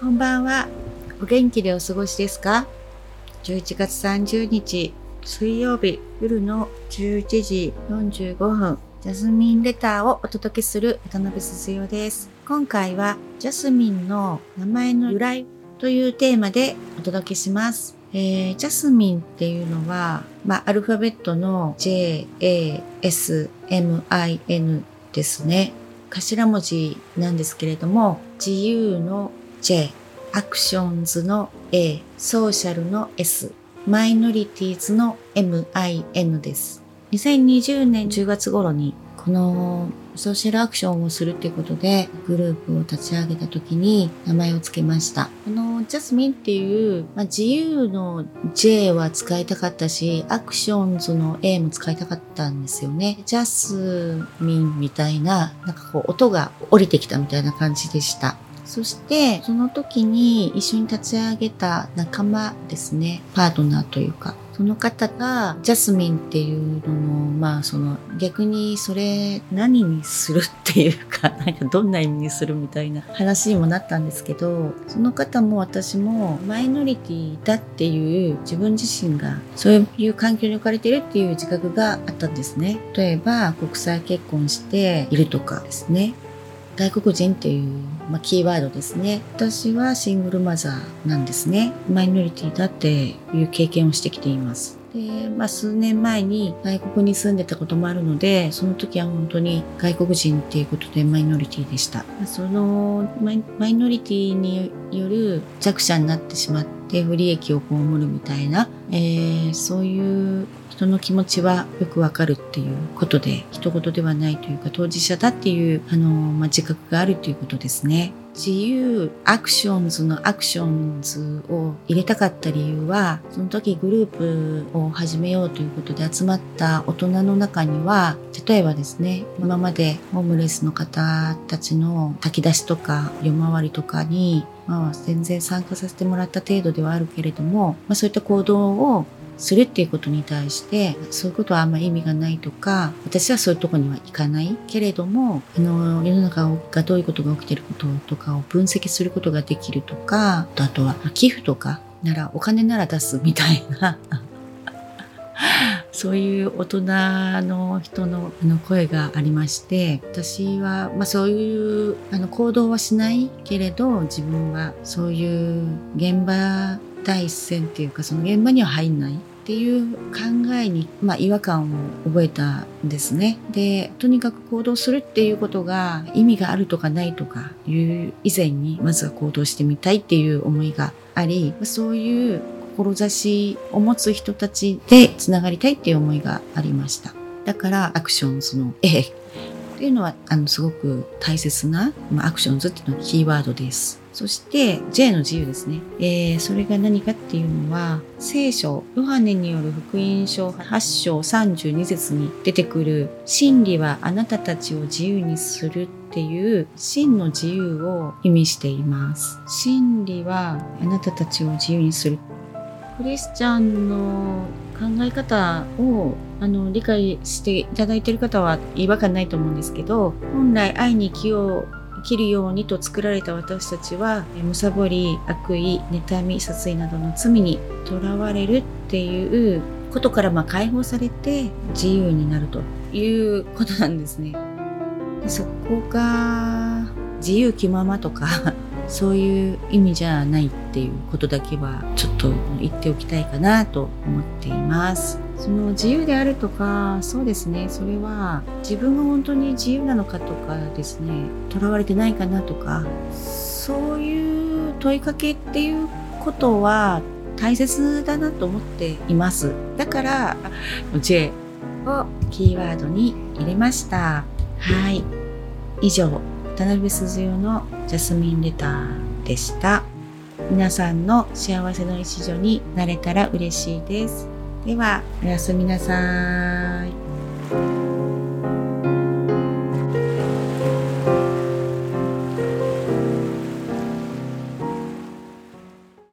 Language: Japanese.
こんばんは。お元気でお過ごしですか ?11 月30日水曜日夜の11時45分、ジャスミンレターをお届けする渡辺鈴代です。今回はジャスミンの名前の由来というテーマでお届けします。えー、ジャスミンっていうのは、まあ、アルファベットの J, A, S, M, I, N ですね。頭文字なんですけれども、自由の J、 Actions の A、Social の S、Minorities の MIN です。2020年10月頃にこのソーシャルアクションをするっていうことでグループを立ち上げた時に名前を付けました。このジャスミンっていう、まあ、自由の J は使いたかったし、アクションズの A も使いたかったんですよね。ジャスミンみたいな、なんかこう音が降りてきたみたいな感じでした。そして、その時に一緒に立ち上げた仲間ですね。パートナーというか。その方が、ジャスミンっていうのの、まあその逆にそれ何にするっていうか、なんかどんな意味にするみたいな話にもなったんですけど、その方も私もマイノリティだっていう自分自身がそういう環境に置かれてるっていう自覚があったんですね。例えば国際結婚しているとかですね。外国人っていう、まあ、キーワードですね。私はシングルマザーなんですね。マイノリティだっていう経験をしてきています。で、まあ、数年前に外国に住んでたこともあるので、その時は本当に外国人っていうことでマイノリティでした。そのマイノリティによる弱者になってしまって不利益を被るみたいな、えー、そういう人の気持ちはよくわかるっていうことで、人事ではないというか当事者だっていう、あの、まあ、自覚があるということですね。自由 Actions の Actions を入れたかった理由は、その時グループを始めようということで集まった大人の中には、例えばですね、今までホームレスの方たちの炊き出しとか夜回りとかに、まあ全然参加させてもらった程度ではあるけれども、まあそういった行動をするっていうことに対してそういうことはあんまり意味がないとか私はそういうとこには行かないけれどもあの世の中がどういうことが起きてることとかを分析することができるとかあとは寄付とかならお金なら出すみたいな。そういう大人の人のあの声がありまして私は、まあ、そういうあの行動はしないけれど自分はそういう現場第一線っていうかその現場には入んないっていう考えに、まあ、違和感を覚えたんですね。で、とにかく行動するっていうことが意味があるとかないとかいう以前にまずは行動してみたいっていう思いがあり、そういう志を持つ人たちでつながりたいっていう思いがありました。だからアクションその A っていうのはあのすごく大切な、まあ、アクションズっていうのはキーワードです。そして J の自由ですね。えー、それが何かっていうのは、聖書、ヨハネによる福音書8章32節に出てくる、真理はあなたたちを自由にするっていう真の自由を意味しています。真理はあなたたちを自由にする。クリスチャンの考え方をあの理解していただいている方は違和感ないと思うんですけど本来愛に気を切るようにと作られた私たちはむさぼり悪意妬み殺意などの罪にとらわれるっていうことからまあ解放されて自由になるということなんですね。そこが自由気ままとかそういう意味じゃないっていうことだけはちょっと言っておきたいかなと思っています。その自由であるとかそうですね。それは自分が本当に自由なのかとかですね。とらわれてないかなとかそういう問いかけっていうことは大切だなと思っています。だから J をキーワードに入れました。はい。以上渡辺鈴代のジャスミンレターでした皆さんの幸せの一助になれたら嬉しいですでは、おやすみなさい。